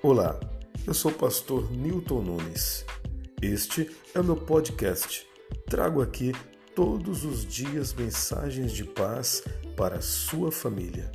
Olá, eu sou o pastor Newton Nunes. Este é o meu podcast. Trago aqui todos os dias mensagens de paz para a sua família.